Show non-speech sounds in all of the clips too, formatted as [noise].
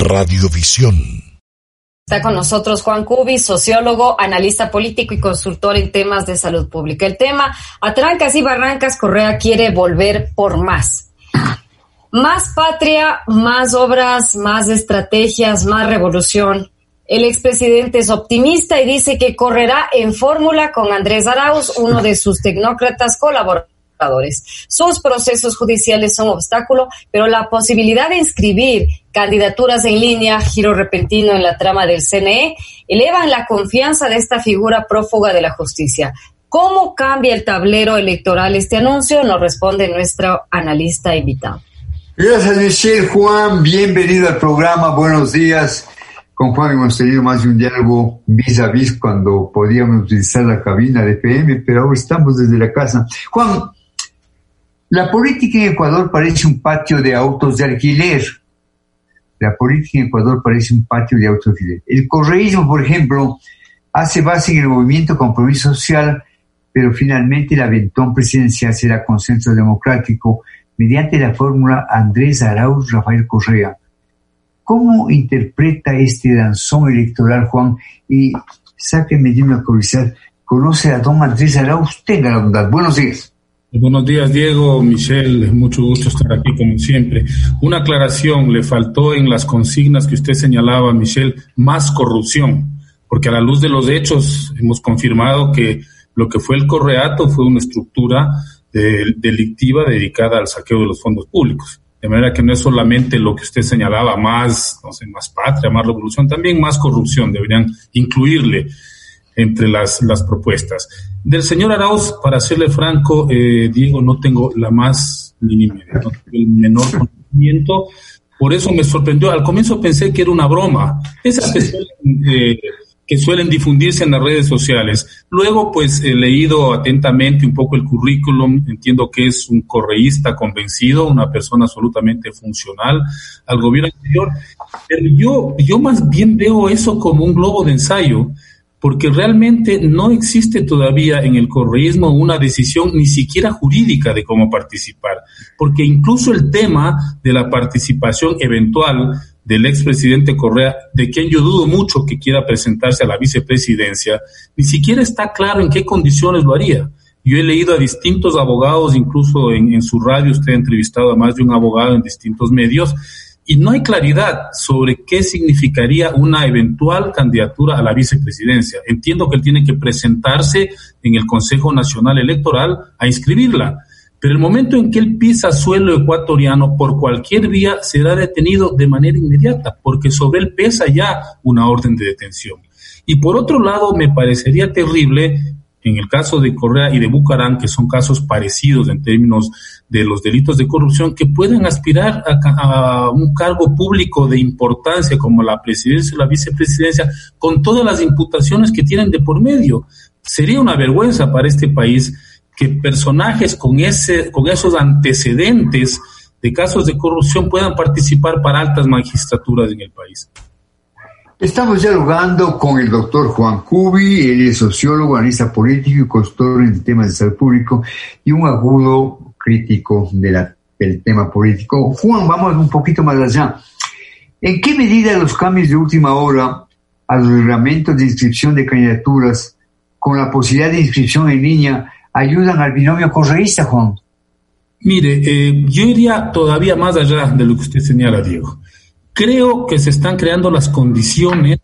Radiovisión. Está con nosotros Juan Cubi, sociólogo, analista político y consultor en temas de salud pública. El tema, a trancas y barrancas, Correa quiere volver por más. Más patria, más obras, más estrategias, más revolución. El expresidente es optimista y dice que correrá en fórmula con Andrés Arauz, uno de sus tecnócratas colaboradores sus procesos judiciales son obstáculo, pero la posibilidad de inscribir candidaturas en línea, giro repentino en la trama del CNE, elevan la confianza de esta figura prófuga de la justicia. ¿Cómo cambia el tablero electoral este anuncio? Nos responde nuestro analista invitado. Gracias, Michelle. Juan, bienvenido al programa. Buenos días. Con Juan hemos tenido más de un diálogo vis a vis cuando podíamos utilizar la cabina de PM, pero ahora estamos desde la casa. Juan, la política en Ecuador parece un patio de autos de alquiler. La política en Ecuador parece un patio de autos de alquiler. El correísmo, por ejemplo, hace base en el movimiento compromiso social, pero finalmente el aventón presidencial será consenso democrático mediante la fórmula Andrés Arauz Rafael Correa. ¿Cómo interpreta este danzón electoral, Juan? Y sáqueme de una curiosidad, ¿conoce a don Andrés Arauz? Tenga la bondad. Buenos días. Buenos días, Diego, Michelle, mucho gusto estar aquí como siempre. Una aclaración, le faltó en las consignas que usted señalaba, Michelle, más corrupción, porque a la luz de los hechos hemos confirmado que lo que fue el correato fue una estructura delictiva dedicada al saqueo de los fondos públicos. De manera que no es solamente lo que usted señalaba, más, no sé, más patria, más revolución, también más corrupción, deberían incluirle entre las, las propuestas. Del señor Arauz, para serle franco, eh, Diego, no tengo la más mínima no tengo el menor [laughs] conocimiento. Por eso me sorprendió. Al comienzo pensé que era una broma. Esas que suelen, eh, que suelen difundirse en las redes sociales. Luego, pues, he leído atentamente un poco el currículum. Entiendo que es un correísta convencido, una persona absolutamente funcional al gobierno anterior. Pero yo, yo más bien veo eso como un globo de ensayo porque realmente no existe todavía en el correísmo una decisión ni siquiera jurídica de cómo participar, porque incluso el tema de la participación eventual del expresidente Correa, de quien yo dudo mucho que quiera presentarse a la vicepresidencia, ni siquiera está claro en qué condiciones lo haría. Yo he leído a distintos abogados, incluso en, su radio usted ha entrevistado a más de un abogado en distintos medios, y no hay claridad sobre qué significaría una eventual candidatura a la vicepresidencia. Entiendo que él tiene que presentarse en el Consejo Nacional Electoral a inscribirla, pero el momento en que él pisa suelo ecuatoriano por cualquier vía será detenido de manera inmediata, porque sobre él pesa ya una orden de detención. Y por otro lado, me parecería terrible en el caso de Correa y de Bucarán, que son casos parecidos en términos de los delitos de corrupción, que puedan aspirar a, un cargo público de importancia como la presidencia o la vicepresidencia, con todas las imputaciones que tienen de por medio. Sería una vergüenza para este país que personajes con, ese, con esos antecedentes de casos de corrupción puedan participar para altas magistraturas en el país. Estamos dialogando con el doctor Juan Cubi, él es sociólogo, analista político y consultor en temas de salud público y un agudo crítico del tema político. Juan, vamos un poquito más allá. ¿En qué medida los cambios de última hora a los reglamentos de inscripción de candidaturas con la posibilidad de inscripción en línea ayudan al binomio correísta, Juan? Mire, eh, yo iría todavía más allá de lo que usted señala, Diego. Creo que se están creando las condiciones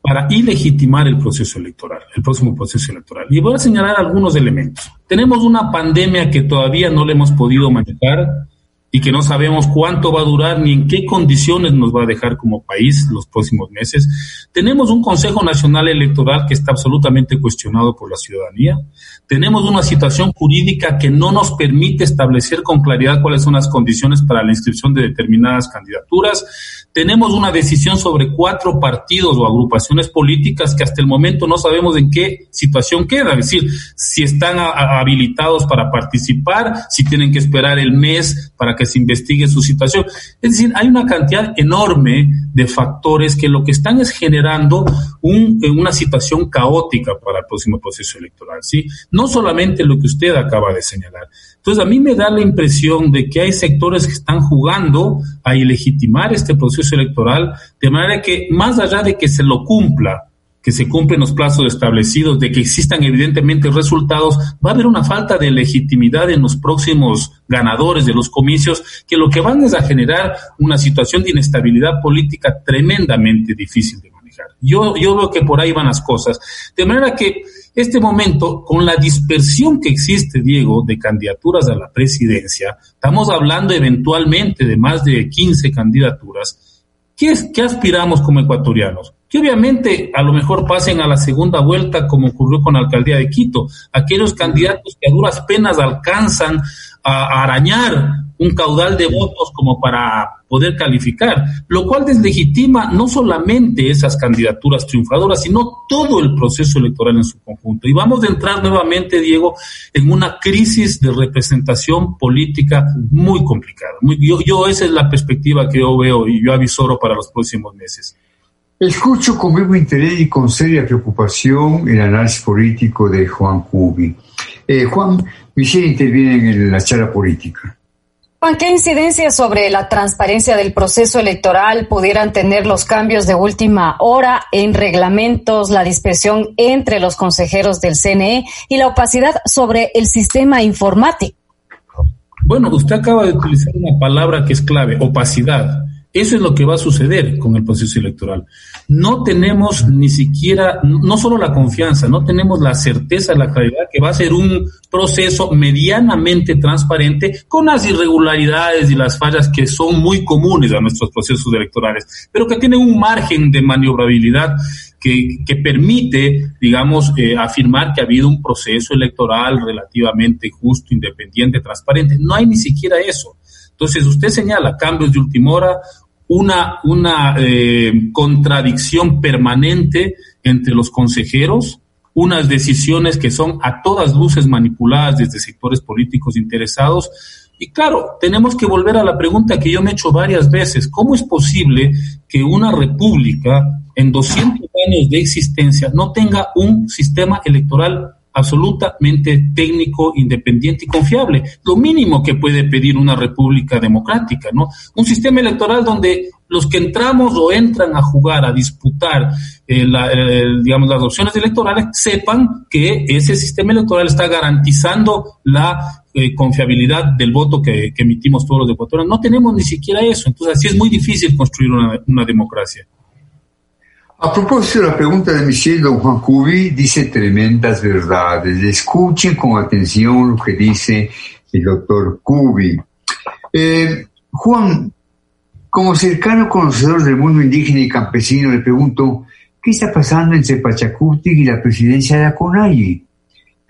para ilegitimar el proceso electoral, el próximo proceso electoral. Y voy a señalar algunos elementos. Tenemos una pandemia que todavía no le hemos podido manejar y que no sabemos cuánto va a durar ni en qué condiciones nos va a dejar como país los próximos meses. Tenemos un Consejo Nacional Electoral que está absolutamente cuestionado por la ciudadanía. Tenemos una situación jurídica que no nos permite establecer con claridad cuáles son las condiciones para la inscripción de determinadas candidaturas tenemos una decisión sobre cuatro partidos o agrupaciones políticas que hasta el momento no sabemos en qué situación queda, es decir, si están habilitados para participar, si tienen que esperar el mes para que se investigue su situación. Es decir, hay una cantidad enorme de factores que lo que están es generando un, una situación caótica para el próximo proceso electoral, ¿sí? No solamente lo que usted acaba de señalar. Entonces, a mí me da la impresión de que hay sectores que están jugando a ilegitimar este proceso electoral, de manera que más allá de que se lo cumpla, que se cumplen los plazos establecidos, de que existan evidentemente resultados, va a haber una falta de legitimidad en los próximos ganadores de los comicios, que lo que van es a generar una situación de inestabilidad política tremendamente difícil de manejar. Yo, yo veo que por ahí van las cosas. De manera que este momento, con la dispersión que existe, Diego, de candidaturas a la presidencia, estamos hablando eventualmente de más de 15 candidaturas. ¿Qué, es, qué aspiramos como ecuatorianos? que obviamente a lo mejor pasen a la segunda vuelta como ocurrió con la alcaldía de Quito, aquellos candidatos que a duras penas alcanzan a, arañar un caudal de votos como para poder calificar, lo cual deslegitima no solamente esas candidaturas triunfadoras, sino todo el proceso electoral en su conjunto. Y vamos a entrar nuevamente, Diego, en una crisis de representación política muy complicada. yo, esa es la perspectiva que yo veo y yo avisoro para los próximos meses. Escucho con vivo interés y con seria preocupación el análisis político de Juan Cubi. Eh, Juan, Michelle interviene en la charla política. ¿Qué incidencia sobre la transparencia del proceso electoral pudieran tener los cambios de última hora en reglamentos, la dispersión entre los consejeros del CNE y la opacidad sobre el sistema informático? Bueno, usted acaba de utilizar una palabra que es clave, opacidad. Eso es lo que va a suceder con el proceso electoral. No tenemos ni siquiera, no solo la confianza, no tenemos la certeza, la claridad que va a ser un proceso medianamente transparente con las irregularidades y las fallas que son muy comunes a nuestros procesos electorales, pero que tienen un margen de maniobrabilidad que, permite, digamos, eh, afirmar que ha habido un proceso electoral relativamente justo, independiente, transparente. No hay ni siquiera eso. Entonces, usted señala cambios de última hora, una, una eh, contradicción permanente entre los consejeros, unas decisiones que son a todas luces manipuladas desde sectores políticos interesados. Y claro, tenemos que volver a la pregunta que yo me he hecho varias veces. ¿Cómo es posible que una república en 200 años de existencia no tenga un sistema electoral absolutamente técnico, independiente y confiable. Lo mínimo que puede pedir una república democrática, ¿no? Un sistema electoral donde los que entramos o entran a jugar, a disputar, eh, digamos, las opciones electorales, sepan que ese sistema electoral está garantizando la eh, confiabilidad del voto que, emitimos todos los ecuatorianos. No tenemos ni siquiera eso. Entonces, así es muy difícil construir una democracia. A propósito de la pregunta de Michelle, don Juan Cubi dice tremendas verdades. Escuchen con atención lo que dice el doctor Cubi. Eh, Juan, como cercano conocedor del mundo indígena y campesino, le pregunto, ¿qué está pasando entre Pachacuti y la presidencia de Aconay?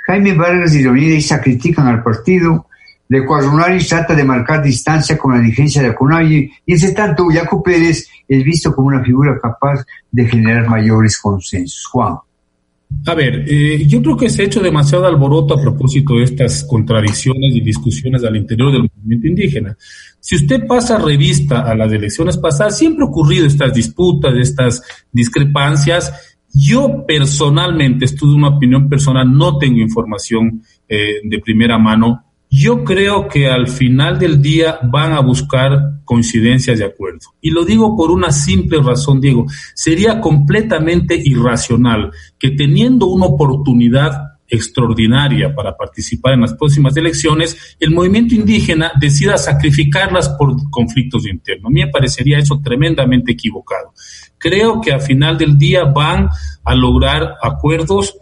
Jaime Vargas y Leonidas critican al partido de Cuadrunari trata de marcar distancia con la dirigencia de Acunaye y ese tanto Jaco Pérez es visto como una figura capaz de generar mayores consensos. Juan. A ver, eh, yo creo que se ha hecho demasiado alboroto a propósito de estas contradicciones y discusiones al interior del movimiento indígena. Si usted pasa revista a las elecciones pasadas, siempre ha ocurrido estas disputas, estas discrepancias. Yo personalmente, esto es una opinión personal, no tengo información eh, de primera mano yo creo que al final del día van a buscar coincidencias de acuerdo. Y lo digo por una simple razón, Diego. Sería completamente irracional que teniendo una oportunidad extraordinaria para participar en las próximas elecciones, el movimiento indígena decida sacrificarlas por conflictos internos. A mí me parecería eso tremendamente equivocado. Creo que al final del día van a lograr acuerdos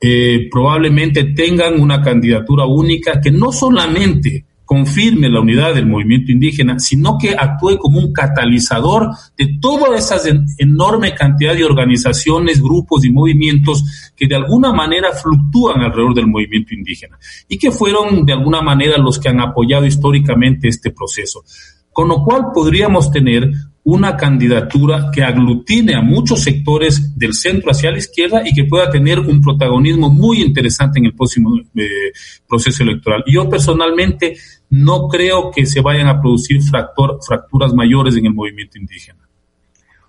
eh, probablemente tengan una candidatura única que no solamente confirme la unidad del movimiento indígena, sino que actúe como un catalizador de toda esa enorme cantidad de organizaciones, grupos y movimientos que de alguna manera fluctúan alrededor del movimiento indígena y que fueron de alguna manera los que han apoyado históricamente este proceso. Con lo cual podríamos tener una candidatura que aglutine a muchos sectores del centro hacia la izquierda y que pueda tener un protagonismo muy interesante en el próximo eh, proceso electoral. Yo personalmente no creo que se vayan a producir fracturas mayores en el movimiento indígena.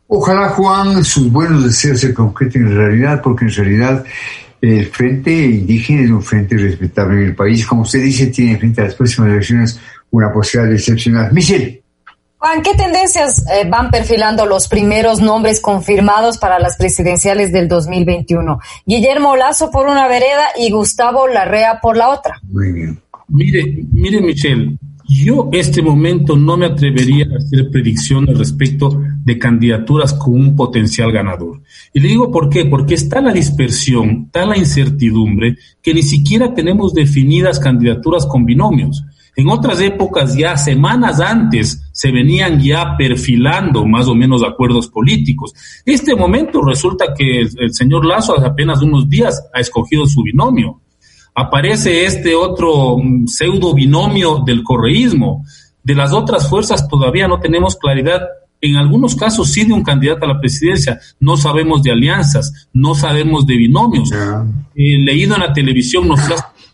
Ojalá, Juan, sus buenos deseos se concreten en realidad, porque en realidad el frente indígena es un frente respetable en el país. Como usted dice, tiene frente a las próximas elecciones una posibilidad excepcional. Michelle. Juan, ¿qué tendencias eh, van perfilando los primeros nombres confirmados para las presidenciales del 2021? Guillermo Lazo por una vereda y Gustavo Larrea por la otra. Muy bien. Mire, mire, Michelle, yo este momento no me atrevería a hacer predicciones respecto de candidaturas con un potencial ganador. Y le digo por qué, porque está la dispersión, está la incertidumbre, que ni siquiera tenemos definidas candidaturas con binomios. En otras épocas, ya semanas antes, se venían ya perfilando más o menos acuerdos políticos. Este momento resulta que el, señor Lazo hace apenas unos días ha escogido su binomio aparece este otro mm, pseudo binomio del correísmo. De las otras fuerzas todavía no tenemos claridad. En algunos casos sí de un candidato a la presidencia. No sabemos de alianzas, no sabemos de binomios. Eh, leído en la televisión, no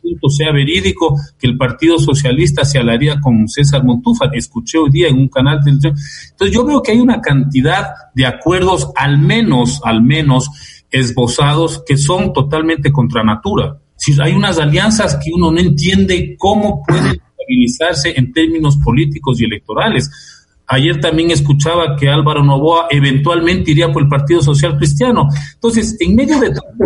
sé punto sea verídico que el Partido Socialista se alaría con César Montufa. Escuché hoy día en un canal de Entonces yo veo que hay una cantidad de acuerdos, al menos, al menos, esbozados, que son totalmente contra natura si hay unas alianzas que uno no entiende cómo pueden estabilizarse en términos políticos y electorales. Ayer también escuchaba que Álvaro Novoa eventualmente iría por el Partido Social Cristiano. Entonces, en medio de tanto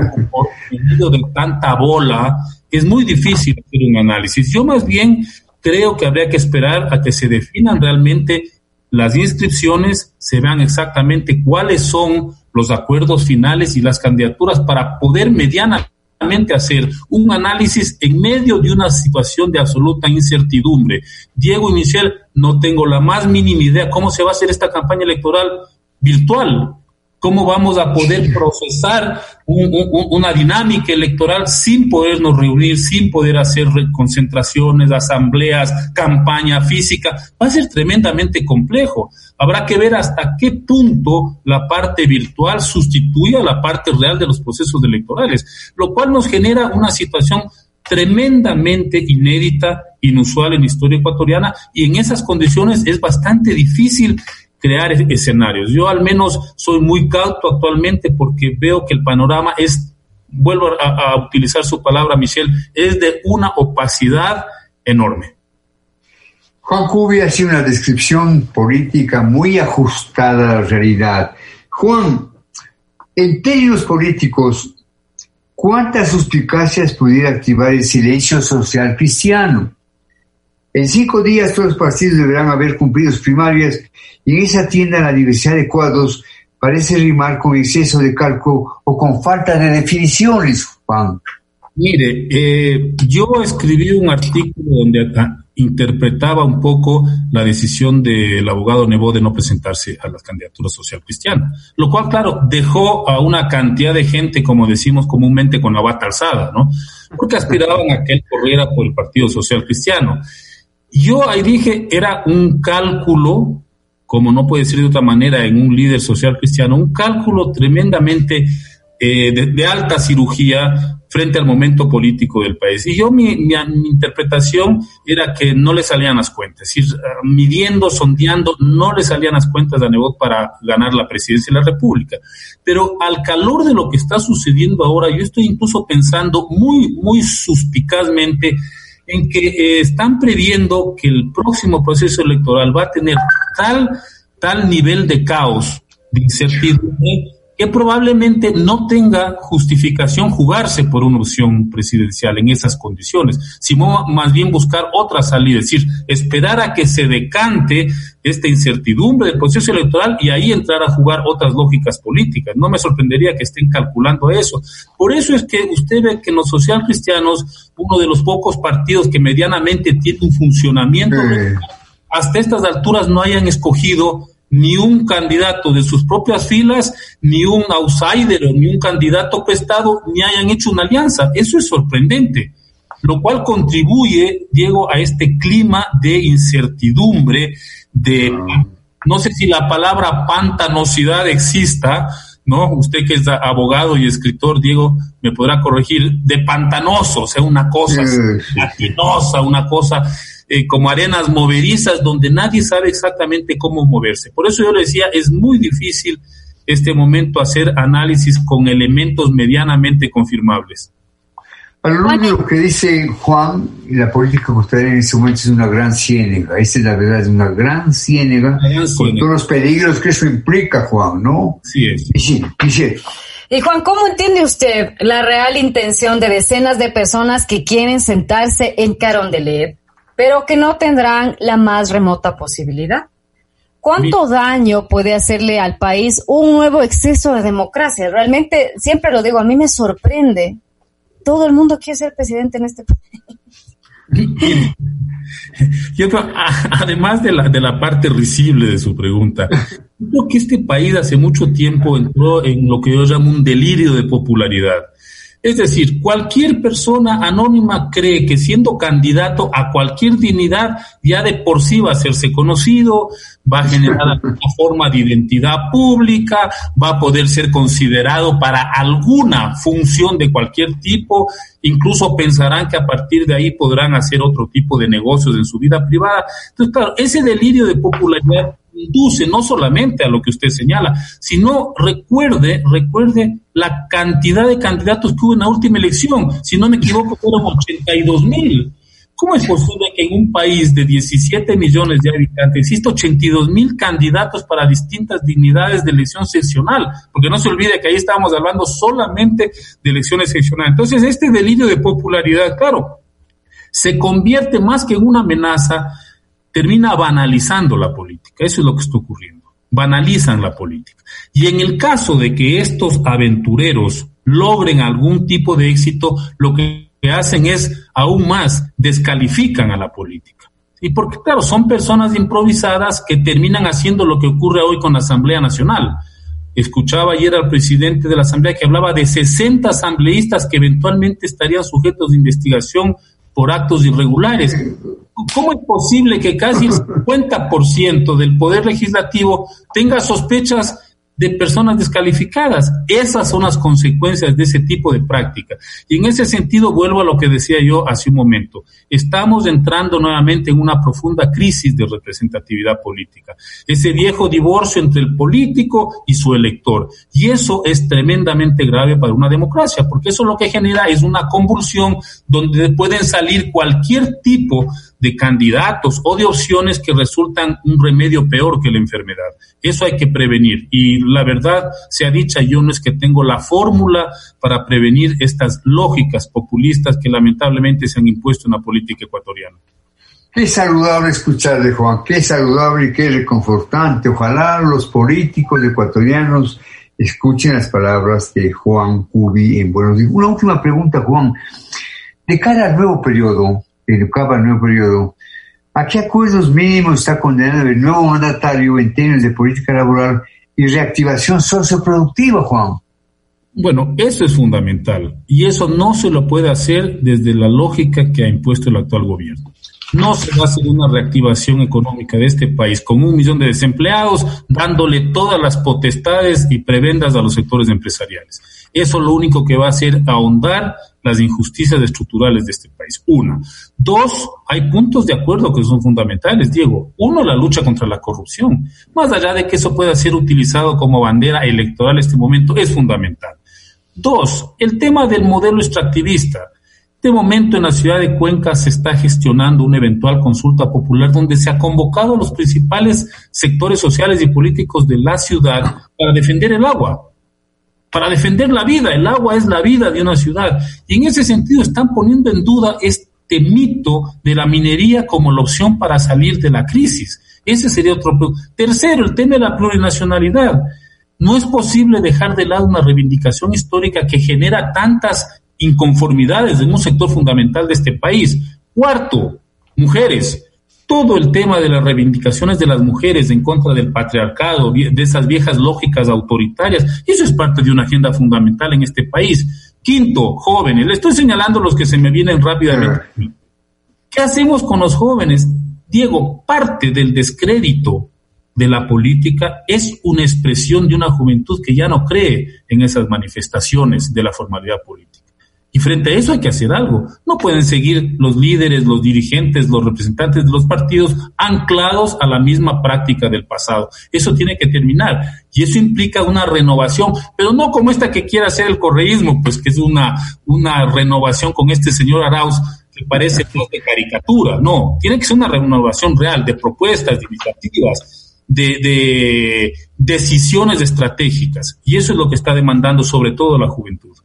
en medio de tanta bola, es muy difícil hacer un análisis. Yo más bien creo que habría que esperar a que se definan realmente las inscripciones, se vean exactamente cuáles son los acuerdos finales y las candidaturas para poder medianamente hacer un análisis en medio de una situación de absoluta incertidumbre. Diego y Michelle, no tengo la más mínima idea cómo se va a hacer esta campaña electoral virtual. ¿Cómo vamos a poder procesar una dinámica electoral sin podernos reunir, sin poder hacer concentraciones, asambleas, campaña física? Va a ser tremendamente complejo. Habrá que ver hasta qué punto la parte virtual sustituye a la parte real de los procesos electorales, lo cual nos genera una situación tremendamente inédita, inusual en la historia ecuatoriana y en esas condiciones es bastante difícil crear escenarios. Yo al menos soy muy cauto actualmente porque veo que el panorama es, vuelvo a, utilizar su palabra, Michelle, es de una opacidad enorme. Juan Cubi ha sido una descripción política muy ajustada a la realidad. Juan, en términos políticos, ¿cuántas suspicacias pudiera activar el silencio social cristiano? En cinco días todos los partidos deberán haber cumplido sus primarias y en esa tienda la diversidad de cuadros parece rimar con exceso de cálculo o con falta de definiciones, Juan. Mire, eh, yo escribí un artículo donde interpretaba un poco la decisión del abogado Nebo de no presentarse a la candidatura social cristiana, lo cual, claro, dejó a una cantidad de gente, como decimos comúnmente, con la bata alzada, ¿no? Porque aspiraban a que él corriera por el Partido Social Cristiano. Yo ahí dije, era un cálculo, como no puede ser de otra manera en un líder social cristiano, un cálculo tremendamente eh, de, alta cirugía frente al momento político del país. Y yo mi, mi, interpretación era que no le salían las cuentas, es decir, midiendo, sondeando, no le salían las cuentas a Nebot para ganar la presidencia de la República. Pero al calor de lo que está sucediendo ahora, yo estoy incluso pensando muy, muy suspicazmente en que eh, están previendo que el próximo proceso electoral va a tener tal, tal nivel de caos, de incertidumbre, que probablemente no tenga justificación jugarse por una opción presidencial en esas condiciones, sino más bien buscar otra salida, es decir, esperar a que se decante esta incertidumbre del proceso electoral y ahí entrar a jugar otras lógicas políticas. No me sorprendería que estén calculando eso. Por eso es que usted ve que en los social cristianos, uno de los pocos partidos que medianamente tiene un funcionamiento, hasta estas alturas no hayan escogido ni un candidato de sus propias filas, ni un outsider o ni un candidato prestado, ni hayan hecho una alianza. Eso es sorprendente, lo cual contribuye, Diego, a este clima de incertidumbre, de, no sé si la palabra pantanosidad exista, ¿no? Usted que es abogado y escritor, Diego, me podrá corregir, de pantanoso, o sea, una cosa latinosa, una cosa eh, como arenas moverizas donde nadie sabe exactamente cómo moverse. Por eso yo le decía, es muy difícil este momento hacer análisis con elementos medianamente confirmables. A lo único que dice Juan, la política costera en ese momento es una gran ciénega, esa es la verdad, es una gran ciénega, con todos los peligros que eso implica, Juan, ¿no? Sí es. Y sí, y sí. Y Juan, ¿cómo entiende usted la real intención de decenas de personas que quieren sentarse en Carondelet, pero que no tendrán la más remota posibilidad? ¿Cuánto daño puede hacerle al país un nuevo exceso de democracia? Realmente, siempre lo digo, a mí me sorprende. Todo el mundo quiere ser presidente en este país. Yo [laughs] además de la, de la parte risible de su pregunta, creo que este país hace mucho tiempo entró en lo que yo llamo un delirio de popularidad. Es decir, cualquier persona anónima cree que siendo candidato a cualquier dignidad ya de por sí va a hacerse conocido, va a generar [laughs] una forma de identidad pública, va a poder ser considerado para alguna función de cualquier tipo, incluso pensarán que a partir de ahí podrán hacer otro tipo de negocios en su vida privada. Entonces, claro, ese delirio de popularidad induce no solamente a lo que usted señala, sino recuerde, recuerde la cantidad de candidatos que hubo en la última elección. Si no me equivoco, fueron 82 mil. ¿Cómo es posible que en un país de 17 millones de habitantes exista 82 mil candidatos para distintas dignidades de elección seccional? Porque no se olvide que ahí estábamos hablando solamente de elecciones seccionales. Entonces, este delirio de popularidad, claro, se convierte más que en una amenaza termina banalizando la política. Eso es lo que está ocurriendo. Banalizan la política. Y en el caso de que estos aventureros logren algún tipo de éxito, lo que hacen es aún más descalifican a la política. Y porque, claro, son personas improvisadas que terminan haciendo lo que ocurre hoy con la Asamblea Nacional. Escuchaba ayer al presidente de la Asamblea que hablaba de 60 asambleístas que eventualmente estarían sujetos de investigación por actos irregulares. ¿Cómo es posible que casi el 50% del poder legislativo tenga sospechas de personas descalificadas. Esas son las consecuencias de ese tipo de práctica. Y en ese sentido vuelvo a lo que decía yo hace un momento. Estamos entrando nuevamente en una profunda crisis de representatividad política. Ese viejo divorcio entre el político y su elector. Y eso es tremendamente grave para una democracia, porque eso lo que genera es una convulsión donde pueden salir cualquier tipo de candidatos o de opciones que resultan un remedio peor que la enfermedad. Eso hay que prevenir. Y la verdad sea dicha, yo no es que tengo la fórmula para prevenir estas lógicas populistas que lamentablemente se han impuesto en la política ecuatoriana. Qué saludable escucharle, Juan, qué saludable y qué reconfortante. Ojalá los políticos ecuatorianos escuchen las palabras de Juan Cubi en Buenos Días. Una última pregunta, Juan. De cara al nuevo periodo, educaba el nuevo periodo, ¿a qué acuerdos mínimos está condenado el nuevo mandatario en términos de política laboral y reactivación socioproductiva, Juan? Bueno, eso es fundamental y eso no se lo puede hacer desde la lógica que ha impuesto el actual gobierno. No se va a hacer una reactivación económica de este país con un millón de desempleados, dándole todas las potestades y prebendas a los sectores empresariales. Eso lo único que va a hacer ahondar las injusticias estructurales de este país. Una. Dos, hay puntos de acuerdo que son fundamentales, Diego. Uno, la lucha contra la corrupción. Más allá de que eso pueda ser utilizado como bandera electoral en este momento, es fundamental. Dos, el tema del modelo extractivista. De momento en la ciudad de Cuenca se está gestionando una eventual consulta popular donde se ha convocado a los principales sectores sociales y políticos de la ciudad para defender el agua para defender la vida. El agua es la vida de una ciudad. Y en ese sentido están poniendo en duda este mito de la minería como la opción para salir de la crisis. Ese sería otro. Tercero, el tema de la plurinacionalidad. No es posible dejar de lado una reivindicación histórica que genera tantas inconformidades en un sector fundamental de este país. Cuarto, mujeres todo el tema de las reivindicaciones de las mujeres en contra del patriarcado, de esas viejas lógicas autoritarias, eso es parte de una agenda fundamental en este país. Quinto, jóvenes, le estoy señalando los que se me vienen rápidamente. ¿Qué hacemos con los jóvenes? Diego, parte del descrédito de la política es una expresión de una juventud que ya no cree en esas manifestaciones de la formalidad política. Y frente a eso hay que hacer algo. No pueden seguir los líderes, los dirigentes, los representantes de los partidos anclados a la misma práctica del pasado. Eso tiene que terminar. Y eso implica una renovación, pero no como esta que quiere hacer el correísmo, pues que es una, una renovación con este señor Arauz que parece de caricatura. No, tiene que ser una renovación real de propuestas, de iniciativas, de, de decisiones estratégicas. Y eso es lo que está demandando sobre todo la juventud.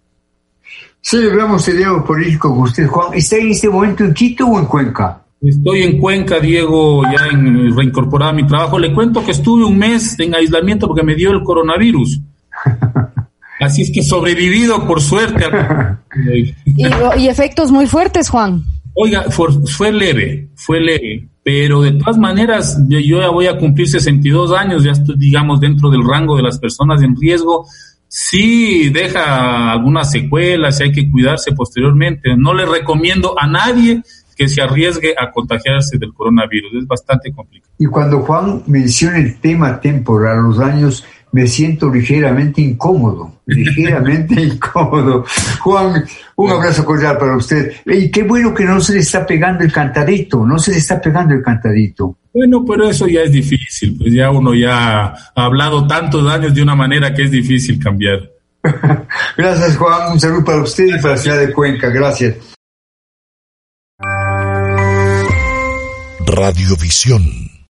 Celebramos el Diego Político con usted, Juan. ¿Está en este momento en Quito o en Cuenca? Estoy en Cuenca, Diego, ya en reincorporada a mi trabajo. Le cuento que estuve un mes en aislamiento porque me dio el coronavirus. [laughs] Así es que sobrevivido, por suerte. y, efectos muy fuertes, Juan. Oiga, fue, leve, fue leve, pero de todas maneras, yo, yo, ya voy a cumplir 62 años, ya estoy, digamos, dentro del rango de las personas en riesgo sí deja algunas secuelas y hay que cuidarse posteriormente. No le recomiendo a nadie que se arriesgue a contagiarse del coronavirus. Es bastante complicado. Y cuando Juan menciona el tema temporal, los años, me siento ligeramente incómodo, ligeramente [laughs] incómodo. Juan, un abrazo cordial para usted. Y qué bueno que no se le está pegando el cantadito, no se le está pegando el cantadito. Bueno, pero eso ya es difícil, pues ya uno ya ha hablado tantos años de una manera que es difícil cambiar. [laughs] Gracias, Juan. Un saludo para usted y para la ciudad de Cuenca. Gracias. Radiovisión